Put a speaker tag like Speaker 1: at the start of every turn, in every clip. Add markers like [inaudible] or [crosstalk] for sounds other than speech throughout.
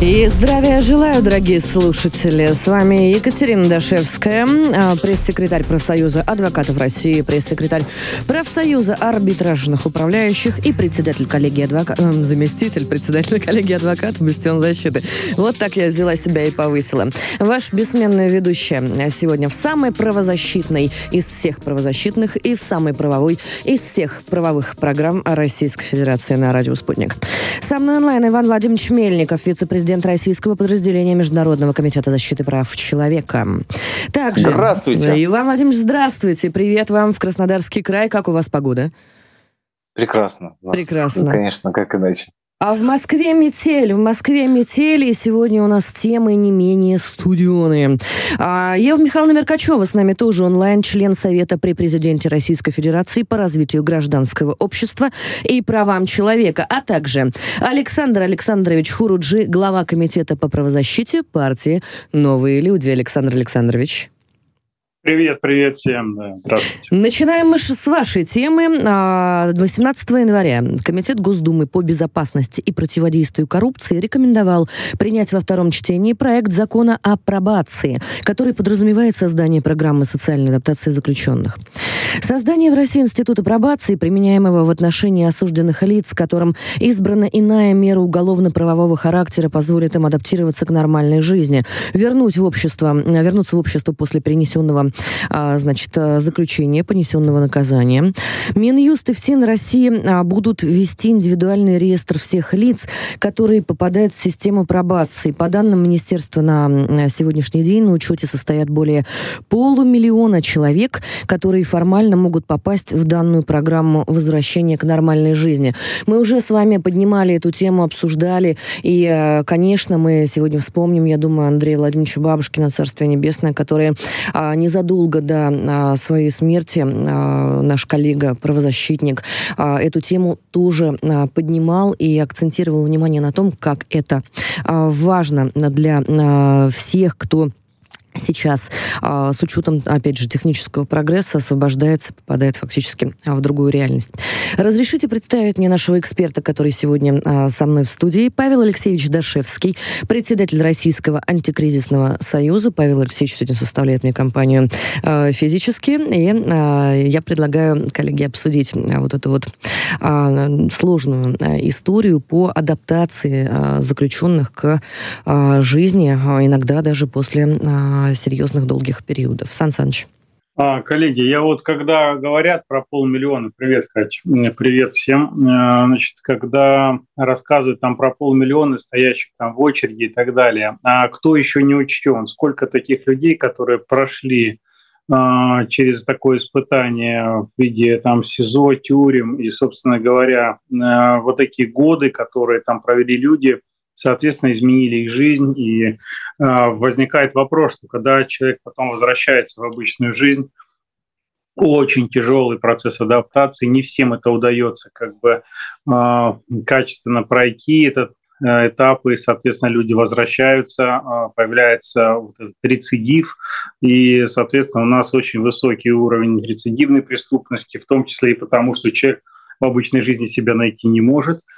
Speaker 1: И здравия желаю, дорогие слушатели. С вами Екатерина Дашевская, а, пресс-секретарь профсоюза адвокатов России, пресс-секретарь профсоюза арбитражных управляющих и председатель коллегии адвокатов, э, заместитель председателя коллегии адвокатов Бастион защиты. Вот так я взяла себя и повысила. Ваш бессменная ведущая сегодня в самой правозащитной из всех правозащитных и в самой правовой из всех правовых программ Российской Федерации на радио «Спутник». Со мной онлайн Иван Владимирович Мельников, вице-президент президент российского подразделения Международного комитета защиты прав человека. Также,
Speaker 2: здравствуйте.
Speaker 1: Иван Владимирович, здравствуйте. Привет вам в Краснодарский край. Как у вас погода?
Speaker 2: Прекрасно.
Speaker 1: Прекрасно.
Speaker 2: Ну, конечно, как иначе.
Speaker 1: А в Москве метель, в Москве метель, и сегодня у нас темы не менее студионные. А, Ева Михайловна Меркачева с нами тоже онлайн, член Совета при президенте Российской Федерации по развитию гражданского общества и правам человека, а также Александр Александрович Хуруджи, глава Комитета по правозащите партии «Новые люди». Александр Александрович.
Speaker 3: Привет, привет всем. Здравствуйте.
Speaker 1: Начинаем мы с вашей темы. 18 а, января Комитет Госдумы по безопасности и противодействию коррупции рекомендовал принять во втором чтении проект закона о пробации, который подразумевает создание программы социальной адаптации заключенных. Создание в России института пробации, применяемого в отношении осужденных лиц, которым избрана иная мера уголовно-правового характера, позволит им адаптироваться к нормальной жизни, вернуть в общество, вернуться в общество после перенесенного значит, а, заключения, понесенного наказания. Минюст и ФСИН России а, будут вести индивидуальный реестр всех лиц, которые попадают в систему пробации. По данным Министерства на сегодняшний день на учете состоят более полумиллиона человек, которые формально могут попасть в данную программу возвращения к нормальной жизни. Мы уже с вами поднимали эту тему, обсуждали, и, конечно, мы сегодня вспомним, я думаю, Андрея Владимировича Бабушкина, Царствие Небесное, который не незадолго до а, своей смерти а, наш коллега, правозащитник, а, эту тему тоже поднимал и акцентировал внимание на том, как это важно для всех, кто сейчас а, с учетом, опять же, технического прогресса освобождается, попадает фактически а, в другую реальность. Разрешите представить мне нашего эксперта, который сегодня а, со мной в студии, Павел Алексеевич Дашевский, председатель Российского антикризисного союза. Павел Алексеевич сегодня составляет мне компанию физически, и я предлагаю коллеге обсудить вот эту вот сложную историю по адаптации заключенных к жизни, иногда даже после серьезных долгих периодов. Сан Саныч.
Speaker 3: А, коллеги, я вот когда говорят про полмиллиона, привет, Катя, привет всем, э, значит, когда рассказывают там про полмиллиона стоящих там в очереди и так далее, а кто еще не учтен, сколько таких людей, которые прошли а, через такое испытание в виде там СИЗО, тюрем и, собственно говоря, э, вот такие годы, которые там провели люди – соответственно, изменили их жизнь. И э, возникает вопрос, что когда человек потом возвращается в обычную жизнь, очень тяжелый процесс адаптации, не всем это удается как бы э, качественно пройти этот э, этапы, соответственно, люди возвращаются, э, появляется вот этот рецидив, и, соответственно, у нас очень высокий уровень рецидивной преступности, в том числе и потому, что человек в обычной жизни себя найти не может –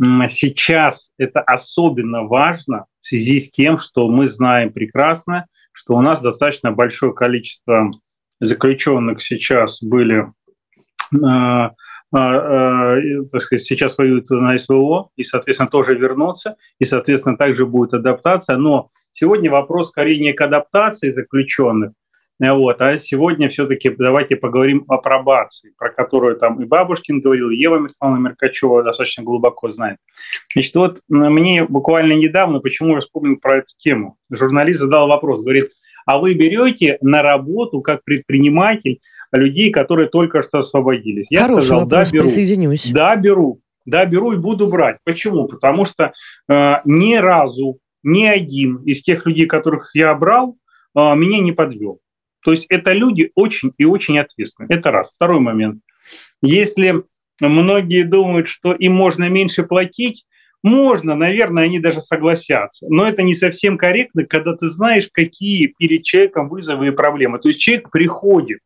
Speaker 3: сейчас это особенно важно в связи с тем, что мы знаем прекрасно, что у нас достаточно большое количество заключенных сейчас были а, а, а, так сказать, сейчас воюют на СВО и, соответственно, тоже вернутся, и, соответственно, также будет адаптация. Но сегодня вопрос скорее не к адаптации заключенных, вот. А сегодня все-таки давайте поговорим о пробации, про которую там и Бабушкин говорил, и Ева Михайловна Меркачева достаточно глубоко знает. Значит, вот мне буквально недавно, почему я вспомнил про эту тему, журналист задал вопрос, говорит, а вы берете на работу как предприниматель людей, которые только что освободились?
Speaker 1: Я Хороший сказал, вопрос, да, беру. Присоединюсь.
Speaker 3: Да, беру. Да, беру и буду брать. Почему? Потому что э, ни разу ни один из тех людей, которых я брал, э, меня не подвел. То есть это люди очень и очень ответственные. Это раз. Второй момент. Если многие думают, что им можно меньше платить, можно, наверное, они даже согласятся. Но это не совсем корректно, когда ты знаешь, какие перед человеком вызовы и проблемы. То есть человек приходит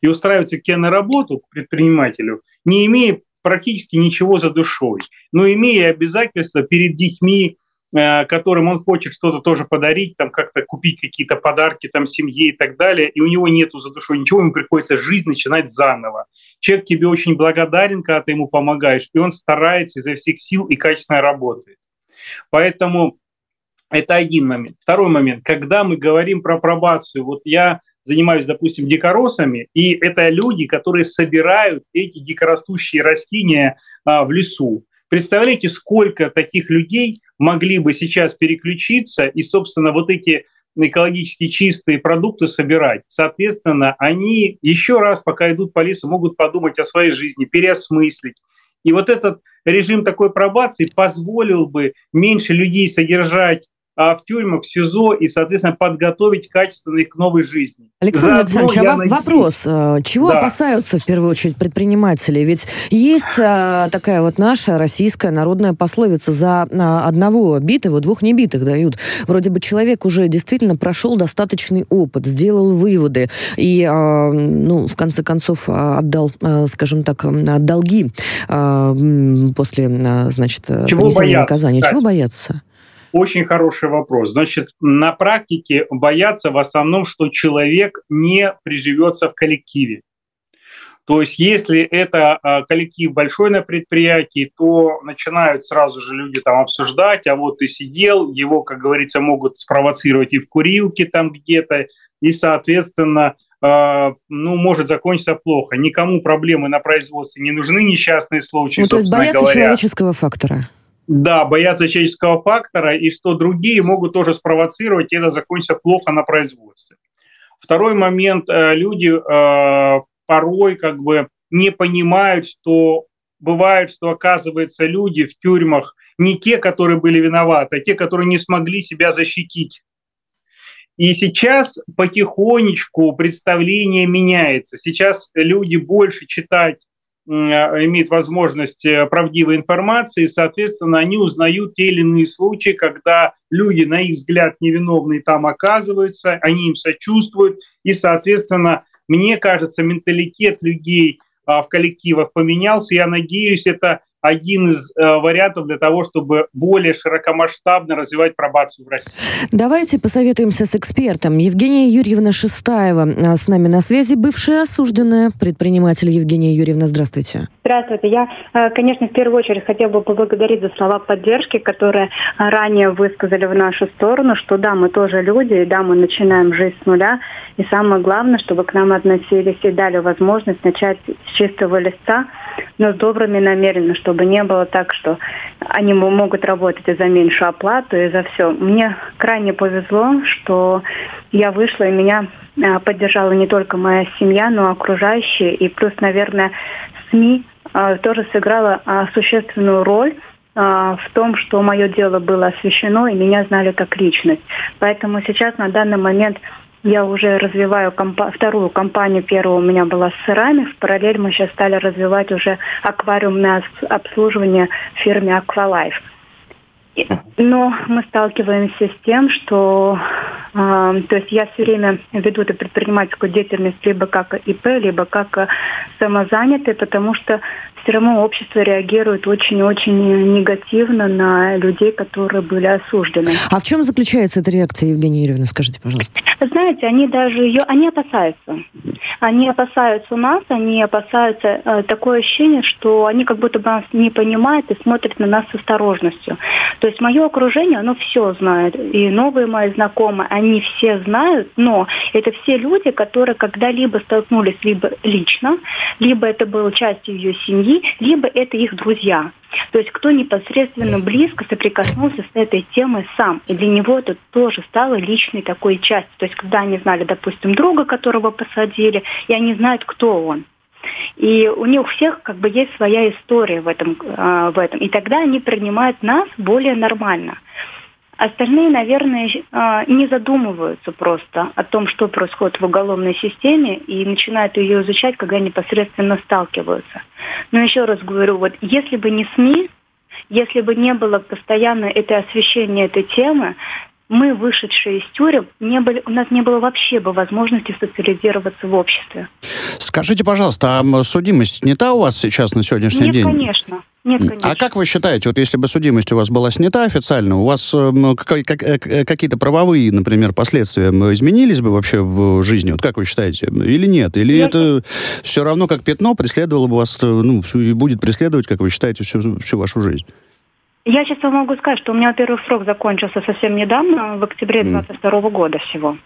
Speaker 3: и устраивается к на работу, к предпринимателю, не имея практически ничего за душой, но имея обязательства перед детьми, которым он хочет что-то тоже подарить, там как-то купить какие-то подарки там семье и так далее, и у него нету за душой ничего, ему приходится жизнь начинать заново. Человек тебе очень благодарен, когда ты ему помогаешь, и он старается изо всех сил и качественно работает. Поэтому это один момент. Второй момент. Когда мы говорим про пробацию, вот я занимаюсь, допустим, дикоросами, и это люди, которые собирают эти дикорастущие растения а, в лесу. Представляете, сколько таких людей могли бы сейчас переключиться и, собственно, вот эти экологически чистые продукты собирать. Соответственно, они еще раз, пока идут по лесу, могут подумать о своей жизни, переосмыслить. И вот этот режим такой пробации позволил бы меньше людей содержать в тюрьмах, в СИЗО и, соответственно, подготовить качественно их к новой жизни.
Speaker 1: Александр Александрович, а надеюсь... вопрос. Э, чего да. опасаются в первую очередь предприниматели? Ведь есть а, такая вот наша российская народная пословица «за а, одного битого двух небитых дают». Вроде бы человек уже действительно прошел достаточный опыт, сделал выводы и, а, ну, в конце концов, отдал, а, скажем так, долги а, после, а, значит, Чего понесения бояться, наказания. Кстати? Чего бояться?
Speaker 3: Очень хороший вопрос. Значит, на практике боятся в основном, что человек не приживется в коллективе. То есть, если это а, коллектив большой на предприятии, то начинают сразу же люди там обсуждать, а вот ты сидел, его, как говорится, могут спровоцировать и в курилке там где-то, и, соответственно, а, ну, может закончиться плохо. Никому проблемы на производстве не нужны, несчастные случаи,
Speaker 1: ну, то есть боятся говоря. человеческого фактора.
Speaker 3: Да, боятся человеческого фактора, и что другие могут тоже спровоцировать, и это закончится плохо на производстве. Второй момент, э, люди э, порой как бы не понимают, что бывает, что оказывается люди в тюрьмах не те, которые были виноваты, а те, которые не смогли себя защитить. И сейчас потихонечку представление меняется. Сейчас люди больше читать а, имеют возможность э, правдивой информации, и, соответственно, они узнают те или иные случаи, когда люди, на их взгляд, невиновные там оказываются, они им сочувствуют, и, соответственно, мне кажется, менталитет людей а, в коллективах поменялся. Я надеюсь, это один из э, вариантов для того, чтобы более широкомасштабно развивать пробацию в России.
Speaker 1: Давайте посоветуемся с экспертом. Евгения Юрьевна Шестаева э, с нами на связи, бывшая осужденная предприниматель Евгения Юрьевна. Здравствуйте.
Speaker 4: Здравствуйте. Я, э, конечно, в первую очередь хотела бы поблагодарить за слова поддержки, которые ранее высказали в нашу сторону, что да, мы тоже люди, и да, мы начинаем жизнь с нуля. И самое главное, чтобы к нам относились и дали возможность начать с чистого листа, но с добрыми намерениями, чтобы не было так, что они могут работать и за меньшую оплату, и за все. Мне крайне повезло, что я вышла, и меня а, поддержала не только моя семья, но и окружающие. И плюс, наверное, СМИ а, тоже сыграла а, существенную роль в том, что мое дело было освещено, и меня знали как личность. Поэтому сейчас на данный момент я уже развиваю компа- вторую компанию. Первая у меня была с сырами. В параллель мы сейчас стали развивать уже аквариумное обслуживание в фирме Aqualife. Но мы сталкиваемся с тем, что э, то есть я все время веду эту предпринимательскую деятельность либо как ИП, либо как самозанятый, потому что все равно общество реагирует очень-очень негативно на людей, которые были осуждены.
Speaker 1: А в чем заключается эта реакция, Евгения Юрьевна, скажите, пожалуйста?
Speaker 4: Знаете, они даже ее, они опасаются. Они опасаются нас, они опасаются э, такое ощущение, что они как будто бы нас не понимают и смотрят на нас с осторожностью. То есть мое окружение, оно все знает. И новые мои знакомые, они все знают, но это все люди, которые когда-либо столкнулись либо лично, либо это было частью ее семьи, либо это их друзья. То есть кто непосредственно близко соприкоснулся с этой темой сам. И для него это тоже стало личной такой частью. То есть когда они знали, допустим, друга, которого посадили, и они знают, кто он. И у них у всех как бы есть своя история в этом, э, в этом. И тогда они принимают нас более нормально. Остальные, наверное, а, не задумываются просто о том, что происходит в уголовной системе, и начинают ее изучать, когда непосредственно сталкиваются. Но еще раз говорю, вот если бы не СМИ, если бы не было постоянно это освещение этой темы, мы, вышедшие из тюрем, не были, у нас не было вообще бы возможности социализироваться в обществе.
Speaker 5: Скажите, пожалуйста, а судимость снята у вас сейчас на сегодняшний
Speaker 4: Нет,
Speaker 5: день?
Speaker 4: конечно. Нет, конечно.
Speaker 5: А как вы считаете, вот если бы судимость у вас была снята официально, у вас э, как, как, какие-то правовые, например, последствия изменились бы вообще в жизни? Вот как вы считаете? Или нет? Или Я... это все равно как пятно преследовало бы вас, э, ну, и будет преследовать, как вы считаете, всю, всю вашу жизнь?
Speaker 4: Я сейчас вам могу сказать, что у меня, во-первых, срок закончился совсем недавно, в октябре 22 mm. года всего.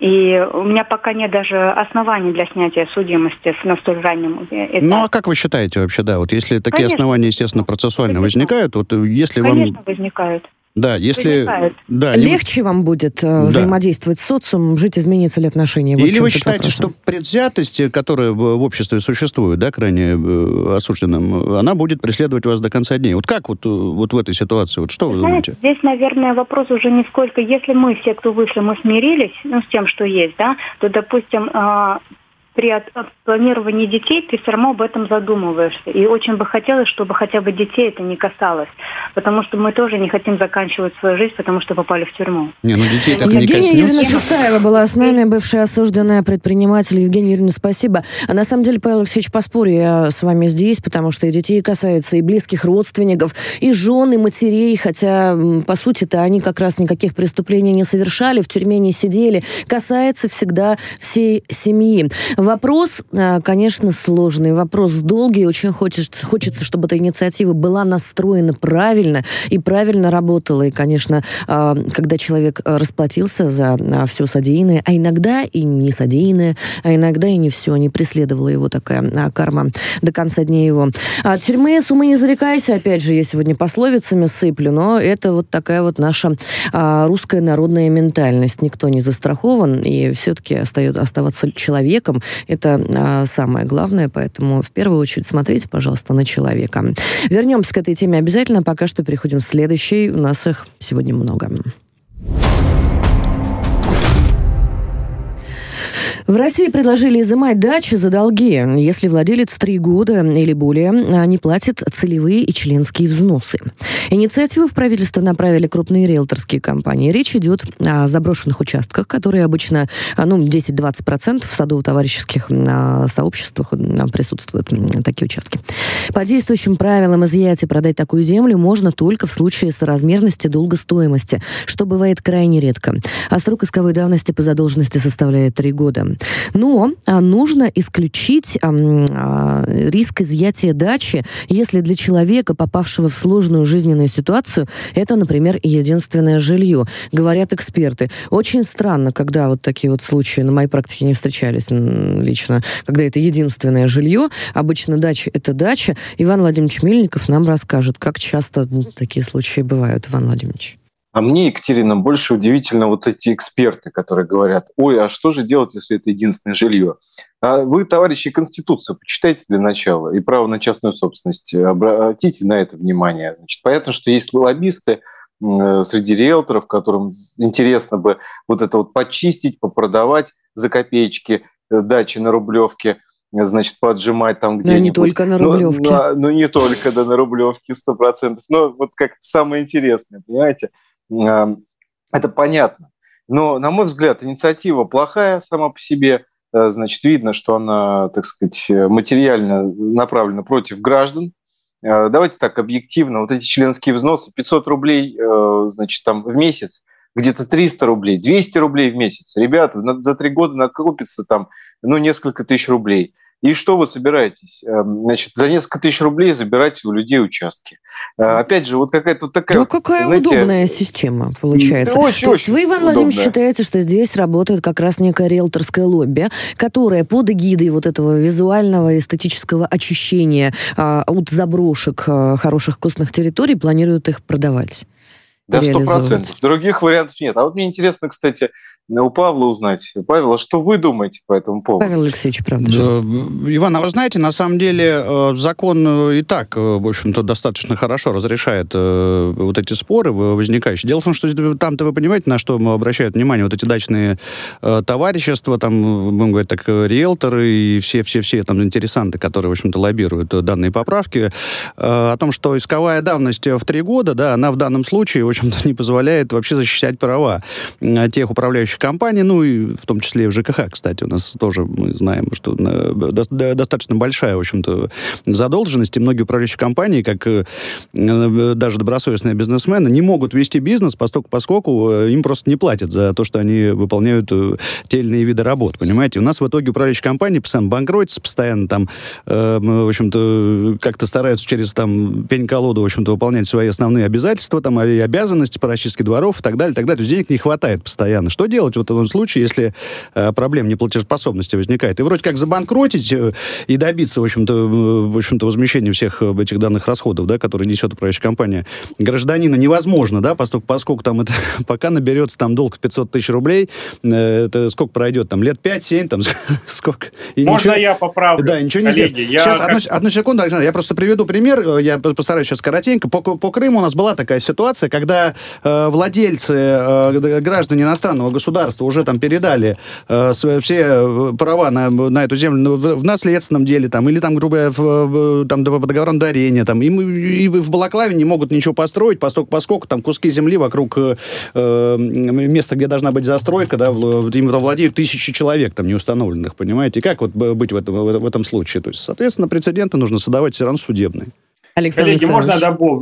Speaker 4: И у меня пока нет даже оснований для снятия судимости на столь раннем этапе.
Speaker 5: Ну, а как вы считаете вообще, да, вот если такие Конечно. основания, естественно, процессуально Конечно. возникают, вот если
Speaker 4: Конечно,
Speaker 5: вам...
Speaker 4: Конечно, возникают.
Speaker 5: Да, если... Да,
Speaker 1: Легче вам будет э, да. взаимодействовать с социумом, жить, изменится ли отношения?
Speaker 5: Вот Или вы считаете, вопрос. что предвзятость, которая в, в обществе существует, да, крайне э, осужденным, она будет преследовать вас до конца дней? Вот как вот, э, вот в этой ситуации? Вот что вы, вы
Speaker 4: знаете, думаете? Здесь, наверное, вопрос уже не сколько, если мы, все, кто вышли, мы смирились ну, с тем, что есть, да, то, допустим, э, при планировании детей ты все равно об этом задумываешься. И очень бы хотелось, чтобы хотя бы детей это не касалось. Потому что мы тоже не хотим заканчивать свою жизнь, потому что попали в тюрьму.
Speaker 5: Не, ну детей так
Speaker 1: Евгения
Speaker 5: не коснется.
Speaker 1: Юрьевна Шестаева была с нами, бывшая осужденная предприниматель. Евгения Юрьевна, спасибо. А на самом деле, Павел Алексеевич, поспорю я с вами здесь, потому что и детей касается, и близких родственников, и жен, и матерей, хотя, по сути-то, они как раз никаких преступлений не совершали, в тюрьме не сидели. Касается всегда всей семьи. Вопрос, э, конечно, сложный, вопрос долгий. Очень хочется, хочется, чтобы эта инициатива была настроена правильно и правильно работала. И, конечно, э, когда человек расплатился за э, все содеянное, а иногда и не содеянное, а иногда и не все, не преследовала его такая карма до конца дней его. Тюрьмы с умы не зарекайся, опять же, я сегодня пословицами сыплю, но это вот такая вот наша русская народная ментальность. Никто не застрахован, и все-таки остается оставаться человеком это а, самое главное, поэтому в первую очередь смотрите, пожалуйста, на человека. Вернемся к этой теме обязательно. Пока что переходим к следующей. У нас их сегодня много. В России предложили изымать дачи за долги, если владелец три года или более а, не платит целевые и членские взносы. Инициативу в правительство направили крупные риэлторские компании. Речь идет о заброшенных участках, которые обычно а, ну, 10-20% в садово-товарищеских а, сообществах присутствуют такие участки. По действующим правилам изъять и продать такую землю можно только в случае соразмерности долга стоимости, что бывает крайне редко. А срок исковой давности по задолженности составляет три года. Но а, нужно исключить а, риск изъятия дачи, если для человека, попавшего в сложную жизненную ситуацию, это, например, единственное жилье. Говорят эксперты. Очень странно, когда вот такие вот случаи на моей практике не встречались лично, когда это единственное жилье. Обычно дача – это дача. Иван Владимирович Мельников нам расскажет, как часто такие случаи бывают, Иван Владимирович.
Speaker 2: А мне, Екатерина, больше удивительно вот эти эксперты, которые говорят, ой, а что же делать, если это единственное жилье? А вы, товарищи, Конституцию почитайте для начала и право на частную собственность. Обратите на это внимание. Значит, понятно, что есть лоббисты среди риэлторов, которым интересно бы вот это вот почистить, попродавать за копеечки э, дачи на Рублевке – значит, поджимать там где-нибудь.
Speaker 1: Да, не только на Рублевке.
Speaker 2: Ну, ну, не только, да, на Рублевке, сто процентов. Но вот как самое интересное, понимаете? Это понятно. Но, на мой взгляд, инициатива плохая сама по себе. Э, значит, видно, что она, так сказать, материально направлена против граждан. Э, давайте так объективно. Вот эти членские взносы 500 рублей, э, значит, там в месяц, где-то 300 рублей, 200 рублей в месяц. Ребята, за три года накопится там, ну, несколько тысяч рублей. И что вы собираетесь? Эм, значит, за несколько тысяч рублей забирать у людей участки. Э, опять же, вот какая-то вот такая...
Speaker 1: Ну, какая знаете, удобная система получается. Очень, То есть вы, Иван Владимирович, считаете, что здесь работает как раз некое риэлторское лобби, которое под эгидой вот этого визуального эстетического очищения а, от заброшек а, хороших вкусных территорий планирует их продавать?
Speaker 2: Да, сто процентов. Других вариантов нет. А вот мне интересно, кстати, у Павла узнать. Павел, а что вы думаете по этому поводу?
Speaker 1: Павел Алексеевич, правда
Speaker 5: же. Иван, а вы знаете, на самом деле э, закон э, и так, э, в общем-то, достаточно хорошо разрешает вот эти споры возникающие. Дело в том, что там-то вы понимаете, на что обращают внимание вот эти дачные товарищества, там, будем говорить так, риэлторы и все-все-все там интересанты, которые, в общем-то, лоббируют данные поправки, о том, что исковая давность в три года, да, она в данном случае, в общем-то, не позволяет вообще защищать права тех управляющих компаний, ну и в том числе и в ЖКХ, кстати, у нас тоже мы знаем, что достаточно большая, в общем-то, задолженность, и многие управляющие компании, как э, даже добросовестные бизнесмены, не могут вести бизнес, поскольку, э, им просто не платят за то, что они выполняют э, те или иные виды работ, понимаете? У нас в итоге управляющие компании постоянно банкротятся, постоянно там, э, в общем-то, как-то стараются через там пень-колоду, в общем-то, выполнять свои основные обязательства, там, и обязанности по расчистке дворов и так далее, и так далее. То есть денег не хватает постоянно. Что делать в этом случае, если э, проблем неплатежеспособности возникает? И вроде как забанкротить э, и добиться, в общем-то, в общем-то, возмещения всех э, этих данных расходов, да, которые несет управляющая компания гражданина, невозможно, да, поскольку, поскольку там это, [laughs] пока наберется там долг в 500 тысяч рублей, э, это сколько пройдет, там, лет 5-7, там, [laughs] сколько?
Speaker 3: И Можно ничего, я поправлю?
Speaker 5: Да, ничего не коллеги, я Сейчас, как... одну, одну секунду, Александр, я просто приведу пример, я постараюсь сейчас коротенько. По, по Крыму у нас была такая ситуация, когда э, владельцы, э, граждане иностранного государства уже там передали э, все права на, на эту землю ну, в, в наследственном деле, там, или там, грубо говоря, в, там, по договорам дарения, там, и, и в Балаклаве не могут ничего построить, поскольку, поскольку там куски земли вокруг э, места, где должна быть застройка, да, им владеют тысячи человек там неустановленных, понимаете? И как вот быть в этом, в этом случае? То есть, соответственно, прецеденты нужно создавать все равно судебные.
Speaker 3: Александр Коллеги, можно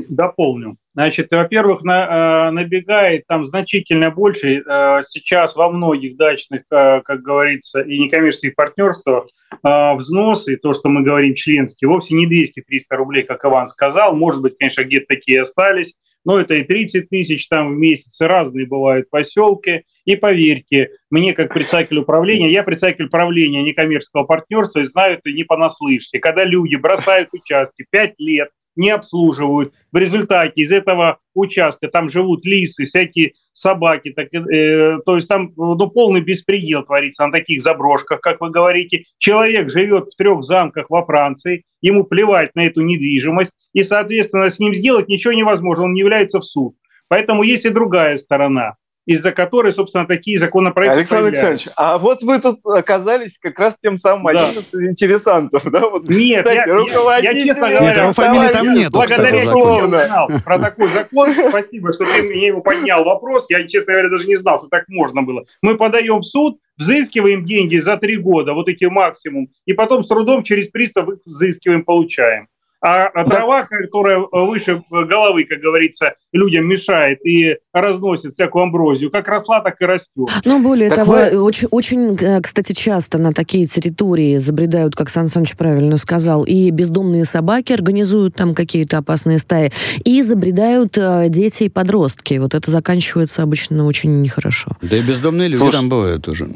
Speaker 3: дополню? Значит, во-первых, на, э, набегает там значительно больше э, сейчас во многих дачных, э, как говорится, и некоммерческих партнерствах взносы, то, что мы говорим членские, вовсе не 200-300 рублей, как Иван сказал. Может быть, конечно, где-то такие остались, но это и 30 тысяч там в месяц, разные бывают поселки. И поверьте, мне как председатель управления, я председатель правления некоммерческого партнерства и знаю это не понаслышке. Когда люди бросают участки 5 лет, не обслуживают. В результате из этого участка там живут лисы, всякие собаки, так, э, то есть там ну, полный беспредел творится на таких заброшках, как вы говорите. Человек живет в трех замках во Франции, ему плевать на эту недвижимость, и, соответственно, с ним сделать ничего невозможно, он не является в суд. Поэтому есть и другая сторона из-за которой, собственно, такие законопроекты
Speaker 2: Александр Александрович, а вот вы тут оказались как раз тем самым да. один из интересантов, да? Вот,
Speaker 3: нет, кстати, я, руководитель... я, я, честно говоря, нет,
Speaker 5: его фамилии там нет.
Speaker 3: Благодаря тебе узнал про такой закон. Спасибо, что ты мне его поднял вопрос. Я, честно говоря, даже не знал, что так можно было. Мы подаем в суд, взыскиваем деньги за три года, вот эти максимум, и потом с трудом через пристав взыскиваем, получаем. А, а трава, которая выше головы, как говорится, людям мешает и разносит всякую амброзию, как росла, так и растет.
Speaker 1: Ну, более так того, вы... очень, очень, э, кстати, часто на такие территории забредают, как Сан Саныч правильно сказал, и бездомные собаки организуют там какие-то опасные стаи, и забредают э, дети и подростки. Вот это заканчивается обычно очень нехорошо.
Speaker 5: Да и бездомные люди Слушай, там бывают тоже.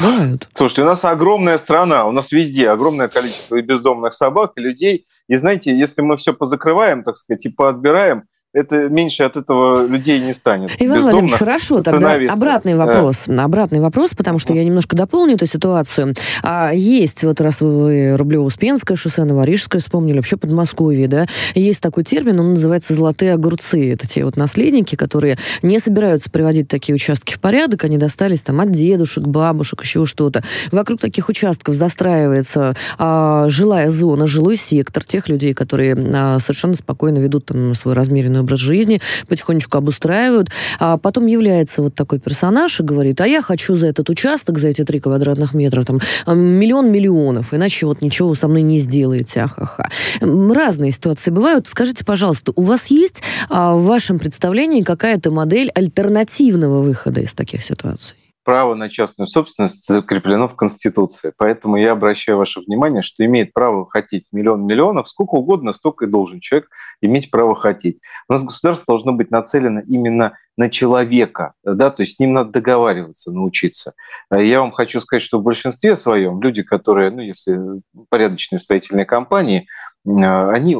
Speaker 1: Бывают.
Speaker 2: Слушайте, у нас огромная страна, у нас везде огромное количество и бездомных собак, и людей, и знаете, если мы все позакрываем, так сказать, и поотбираем, это меньше от этого людей не станет.
Speaker 1: Иван Владимирович, хорошо, тогда обратный вопрос. Да. Обратный вопрос, потому что я немножко дополню эту ситуацию. А, есть, вот раз вы Рублево-Успенское шоссе, Новорижское вспомнили, вообще Подмосковье, да, есть такой термин, он называется «золотые огурцы». Это те вот наследники, которые не собираются приводить такие участки в порядок, они достались там от дедушек, бабушек, еще что-то. Вокруг таких участков застраивается а, жилая зона, жилой сектор тех людей, которые а, совершенно спокойно ведут там свой размеренный определенный образ жизни, потихонечку обустраивают. А потом является вот такой персонаж и говорит, а я хочу за этот участок, за эти три квадратных метра, там, миллион миллионов, иначе вот ничего со мной не сделаете, ахаха. Разные ситуации бывают. Скажите, пожалуйста, у вас есть а, в вашем представлении какая-то модель альтернативного выхода из таких ситуаций?
Speaker 2: Право на частную собственность закреплено в Конституции. Поэтому я обращаю ваше внимание, что имеет право хотеть миллион миллионов, сколько угодно, столько и должен человек иметь право хотеть. У нас государство должно быть нацелено именно на человека, да, то есть с ним надо договариваться, научиться. Я вам хочу сказать, что в большинстве своем люди, которые, ну, если порядочные строительные компании, они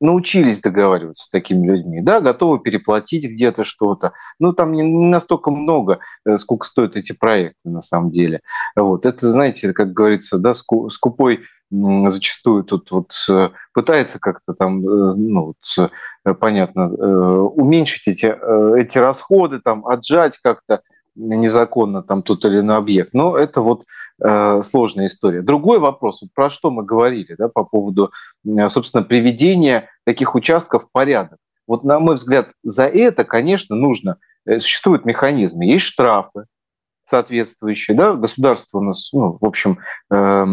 Speaker 2: научились договариваться с такими людьми, да, готовы переплатить где-то что-то. Ну, там не настолько много, э, сколько стоят эти проекты на самом деле. Вот. Это, знаете, как говорится, да, скупой зачастую тут вот э, пытается как-то там, ну, вот, понятно, уменьшить эти, эти расходы, там, отжать как-то незаконно там тот или иной объект. Но это вот э, сложная история. Другой вопрос, вот про что мы говорили, да, по поводу, э, собственно, приведения таких участков в порядок. Вот, на мой взгляд, за это, конечно, нужно, э, существуют механизмы, есть штрафы соответствующие, да, государство у нас, ну, в общем, э,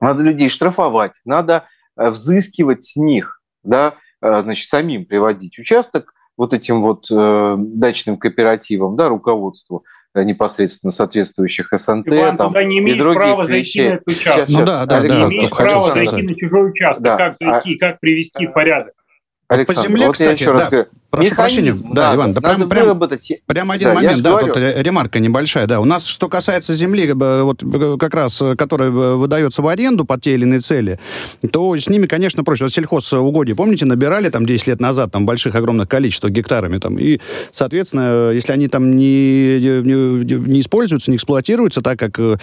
Speaker 2: надо людей штрафовать, надо э, взыскивать с них, да, значит, самим приводить участок вот этим вот э, дачным кооперативам, да, руководству э, непосредственно соответствующих СНТ.
Speaker 3: Иван, там, туда не имеешь права зайти на этот участок. Сейчас,
Speaker 5: ну да, да,
Speaker 3: не
Speaker 5: да.
Speaker 3: имеешь права зайти на чужой участок. Да. Как зайти, а... как привести в порядок?
Speaker 2: Александр,
Speaker 5: по земле,
Speaker 2: вот
Speaker 5: кстати,
Speaker 2: я еще раз
Speaker 5: да.
Speaker 2: говорю,
Speaker 5: Прошу прощения, да, Иван, да прям, прям, прям один да, момент, да, говорю. тут ремарка небольшая, да. У нас, что касается земли, вот как раз, которая выдается в аренду под те или иные цели, то с ними, конечно, проще. Вот сельхозугодие, помните, набирали там 10 лет назад там больших огромных количествах гектарами там, и, соответственно, если они там не, не, не используются, не эксплуатируются так, как э,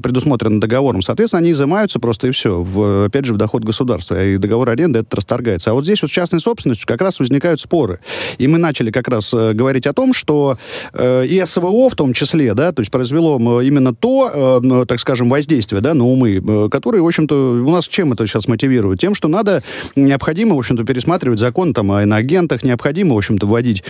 Speaker 5: предусмотрено договором, соответственно, они изымаются просто и все, в, опять же, в доход государства, и договор аренды этот расторгается. А вот здесь вот с частной собственностью как раз возникают споры. И мы начали как раз э, говорить о том, что э, и СВО в том числе, да, то есть произвело именно то, э, так скажем, воздействие, да, на умы, э, которые, в общем-то, у нас чем это сейчас мотивирует? Тем, что надо, необходимо, в общем-то, пересматривать закон там о иноагентах, необходимо, в общем-то, вводить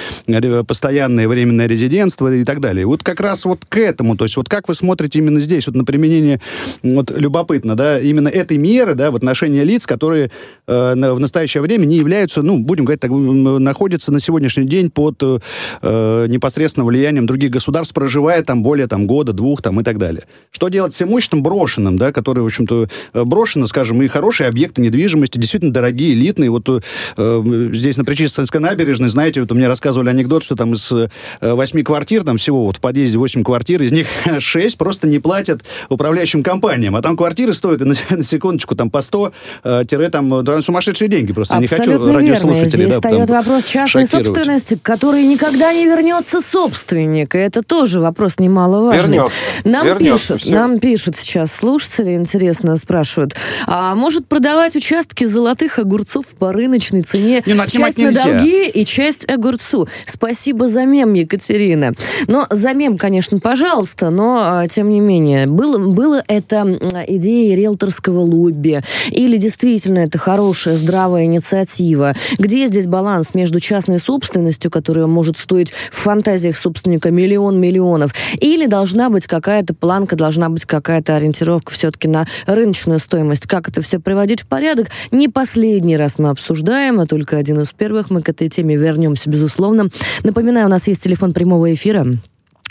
Speaker 5: постоянное временное резидентство и так далее. Вот как раз вот к этому, то есть вот как вы смотрите именно здесь, вот на применение, вот любопытно, да, именно этой меры, да, в отношении лиц, которые э, в настоящее время не являются, ну, будем говорить так, находятся на сегодняшний день под э, непосредственно влиянием других государств, проживая там более там, года, двух там, и так далее. Что делать с имуществом брошенным, да, которые, в общем-то, э, брошено, скажем, и хорошие объекты недвижимости, действительно дорогие, элитные. Вот э, здесь на Причистинской набережной, знаете, вот мне рассказывали анекдот, что там из э, восьми квартир, там всего вот в подъезде восемь квартир, из них [laughs] шесть просто не платят управляющим компаниям, а там квартиры стоят, на, [laughs] на секундочку, там по 100, э, тире, там, сумасшедшие деньги просто.
Speaker 1: Абсолютно
Speaker 5: не хочу радиослушателей.
Speaker 1: Здесь
Speaker 5: да,
Speaker 1: встает вопрос частной собственности, который никогда не вернется собственник. И это тоже вопрос немаловажный.
Speaker 2: Вернется.
Speaker 1: Нам,
Speaker 2: вернется,
Speaker 1: пишут, нам пишут сейчас слушатели, интересно спрашивают, а может продавать участки золотых огурцов по рыночной цене?
Speaker 5: Не,
Speaker 1: часть на долги и часть огурцу. Спасибо за мем, Екатерина. Но за мем, конечно, пожалуйста, но а, тем не менее, было, было это идеей риэлторского лобби или действительно это хорошая, здравая инициатива? Где здесь баланс между частной собственностью, которая может стоить в фантазиях собственника миллион миллионов, или должна быть какая-то планка, должна быть какая-то ориентировка все-таки на рыночную стоимость. Как это все приводить в порядок? Не последний раз мы обсуждаем, а только один из первых. Мы к этой теме вернемся, безусловно. Напоминаю, у нас есть телефон прямого эфира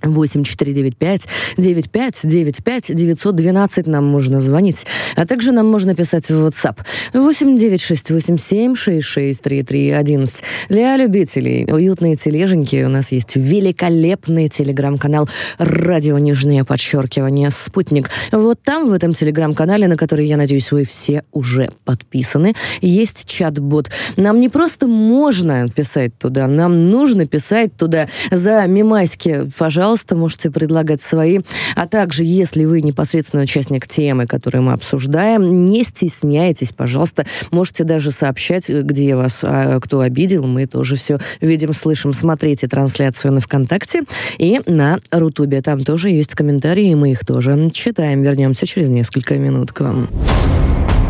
Speaker 1: 8495 9595 912 нам можно звонить, а также нам можно писать в WhatsApp 89687 6633 11. Для любителей уютные тележеньки у нас есть великолепный телеграм-канал «Радио Нижнее подчеркивание Спутник». Вот там, в этом телеграм-канале, на который, я надеюсь, вы все уже подписаны, есть чат-бот. Нам не просто можно писать туда, нам нужно писать туда за мимаськи, пожалуйста, пожалуйста, можете предлагать свои. А также, если вы непосредственно участник темы, которую мы обсуждаем, не стесняйтесь, пожалуйста. Можете даже сообщать, где вас а, кто обидел. Мы тоже все видим, слышим. Смотрите трансляцию на ВКонтакте и на Рутубе. Там тоже есть комментарии, и мы их тоже читаем. Вернемся через несколько минут к вам.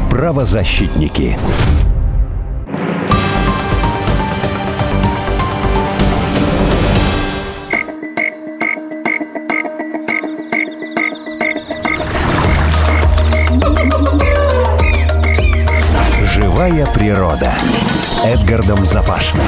Speaker 6: Правозащитники. Живая природа Эдгардом Запашным.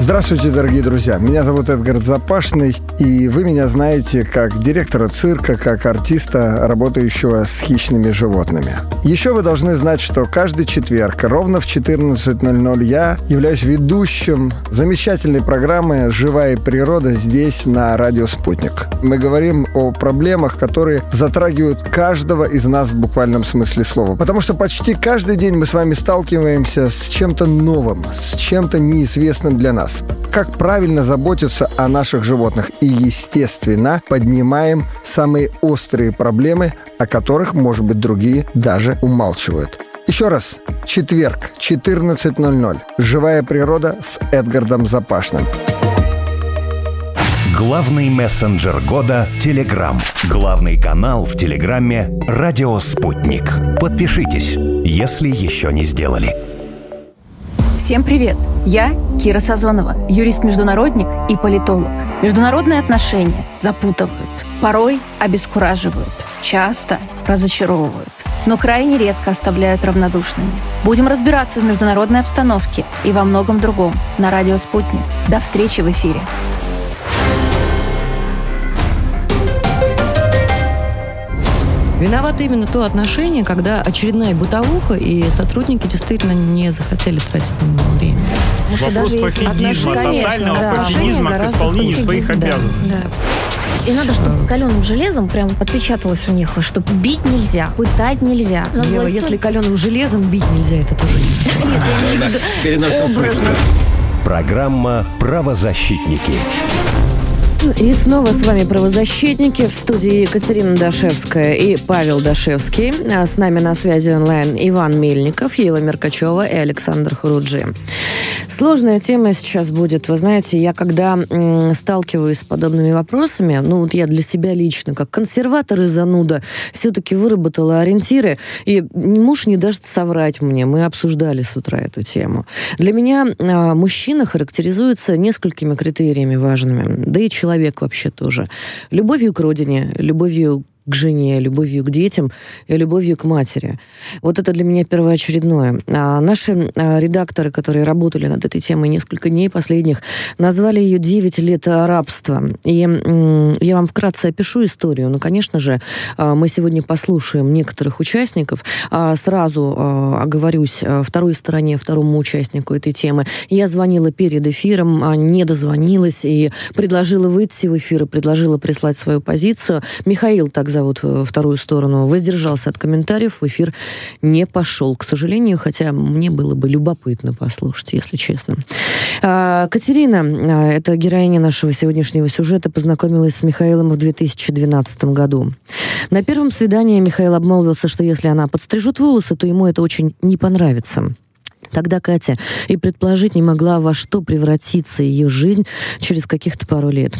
Speaker 7: Здравствуйте, дорогие друзья. Меня зовут Эдгар Запашный, и вы меня знаете как директора цирка, как артиста, работающего с хищными животными. Еще вы должны знать, что каждый четверг ровно в 14.00 я являюсь ведущим замечательной программы «Живая природа» здесь, на радио «Спутник». Мы говорим о проблемах, которые затрагивают каждого из нас в буквальном смысле слова. Потому что почти каждый день мы с вами сталкиваемся с чем-то новым, с чем-то неизвестным для нас. Как правильно заботиться о наших животных и, естественно, поднимаем самые острые проблемы, о которых, может быть, другие даже умалчивают. Еще раз, четверг, 14.00. «Живая природа» с Эдгардом Запашным.
Speaker 6: Главный мессенджер года – Телеграм. Главный канал в Телеграме – Радио Спутник. Подпишитесь, если еще не сделали.
Speaker 8: Всем привет! Я Кира Сазонова, юрист-международник и политолог. Международные отношения запутывают, порой обескураживают, часто разочаровывают, но крайне редко оставляют равнодушными. Будем разбираться в международной обстановке и во многом другом на радио «Спутник». До встречи в эфире.
Speaker 1: Виновато именно то отношение, когда очередная бытовуха, и сотрудники действительно не захотели тратить на него время.
Speaker 9: Вопрос пофигизма, тотального
Speaker 10: да.
Speaker 9: пофигизма к исполнению своих
Speaker 10: да,
Speaker 9: обязанностей.
Speaker 10: да. И надо, чтобы каленым железом прям отпечаталось у них, что бить нельзя, пытать нельзя. Надо
Speaker 1: Ева,
Speaker 10: власть-
Speaker 1: если каленым железом бить нельзя, это тоже не [laughs]
Speaker 10: Нет, я имею в виду.
Speaker 6: Программа «Правозащитники».
Speaker 1: И снова с вами правозащитники в студии Екатерина Дашевская и Павел Дашевский. А с нами на связи онлайн Иван Мельников, Ева Меркачева и Александр Хуруджи. Сложная тема сейчас будет. Вы знаете, я когда сталкиваюсь с подобными вопросами, ну вот я для себя лично, как консерватор и зануда, все-таки выработала ориентиры, и муж не даст соврать мне. Мы обсуждали с утра эту тему. Для меня а, мужчина характеризуется несколькими критериями важными, да и человек вообще тоже. Любовью к родине, любовью к жене, любовью к детям и любовью к матери. Вот это для меня первоочередное. А наши а, редакторы, которые работали над этой темой несколько дней последних, назвали ее «9 лет рабства». И я вам вкратце опишу историю. Ну, конечно же, а, мы сегодня послушаем некоторых участников. А, Сразу оговорюсь второй стороне, второму участнику этой темы. Я звонила перед эфиром, не дозвонилась и предложила выйти в эфир и предложила прислать свою позицию. Михаил, так зовут э, вторую сторону, воздержался от комментариев, в эфир не пошел, к сожалению, хотя мне было бы любопытно послушать, если честно. А, Катерина, а, это героиня нашего сегодняшнего сюжета, познакомилась с Михаилом в 2012 году. На первом свидании Михаил обмолвился, что если она подстрижет волосы, то ему это очень не понравится. Тогда Катя и предположить не могла, во что превратится ее жизнь через каких-то пару лет.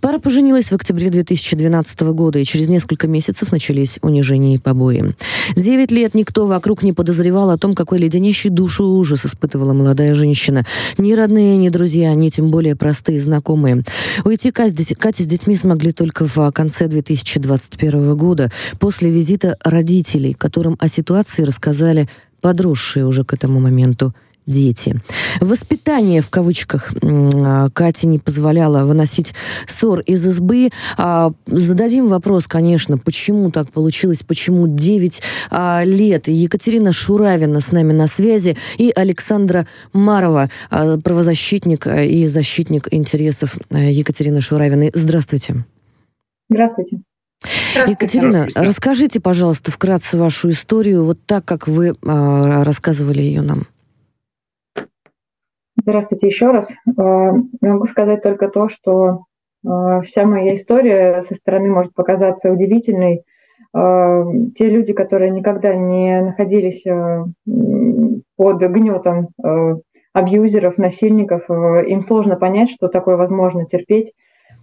Speaker 1: Пара поженилась в октябре 2012 года, и через несколько месяцев начались унижения и побои. Девять лет никто вокруг не подозревал о том, какой леденящий душу ужас испытывала молодая женщина. Ни родные, ни друзья, ни тем более простые знакомые. Уйти Катя с детьми смогли только в конце 2021 года, после визита родителей, которым о ситуации рассказали подросшие уже к этому моменту дети. Воспитание, в кавычках, а, Кате не позволяло выносить ссор из избы. А, Зададим вопрос, конечно, почему так получилось, почему 9 а, лет. Екатерина Шуравина с нами на связи и Александра Марова, правозащитник и защитник интересов а, Екатерины Шуравиной. Здравствуйте.
Speaker 11: Здравствуйте.
Speaker 1: Екатерина, расскажите, пожалуйста, вкратце вашу историю, вот так, как вы а, рассказывали ее нам.
Speaker 11: Здравствуйте еще раз. Э, Могу сказать только то, что э, вся моя история со стороны может показаться удивительной. Э, Те люди, которые никогда не находились э, под гнетом э, абьюзеров, насильников, э, им сложно понять, что такое возможно терпеть.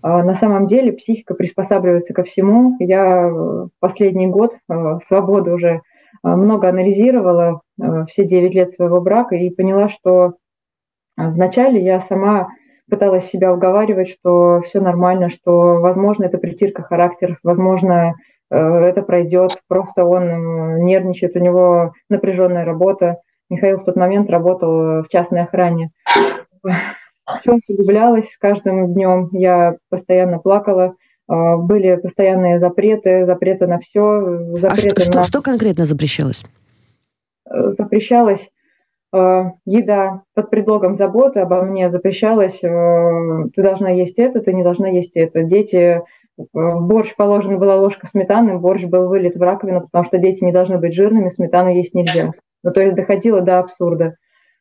Speaker 11: А На самом деле психика приспосабливается ко всему. Я э, последний год э, свободу уже э, много анализировала, все 9 лет своего брака, и поняла, что Вначале я сама пыталась себя уговаривать, что все нормально, что, возможно, это притирка характеров, возможно, это пройдет, просто он нервничает, у него напряженная работа. Михаил в тот момент работал в частной охране. Все усугублялось с каждым днем. Я постоянно плакала. А, были постоянные запреты, запреты на все. Запреты
Speaker 1: а что,
Speaker 11: на...
Speaker 1: что конкретно запрещалось?
Speaker 11: Э, запрещалось э, еда под предлогом заботы обо мне запрещалось, э, ты должна есть это, ты не должна есть это. Дети, борщ положена была ложка сметаны, борщ был вылит в раковину, потому что дети не должны быть жирными, сметану есть нельзя. Ну, то есть доходило до абсурда.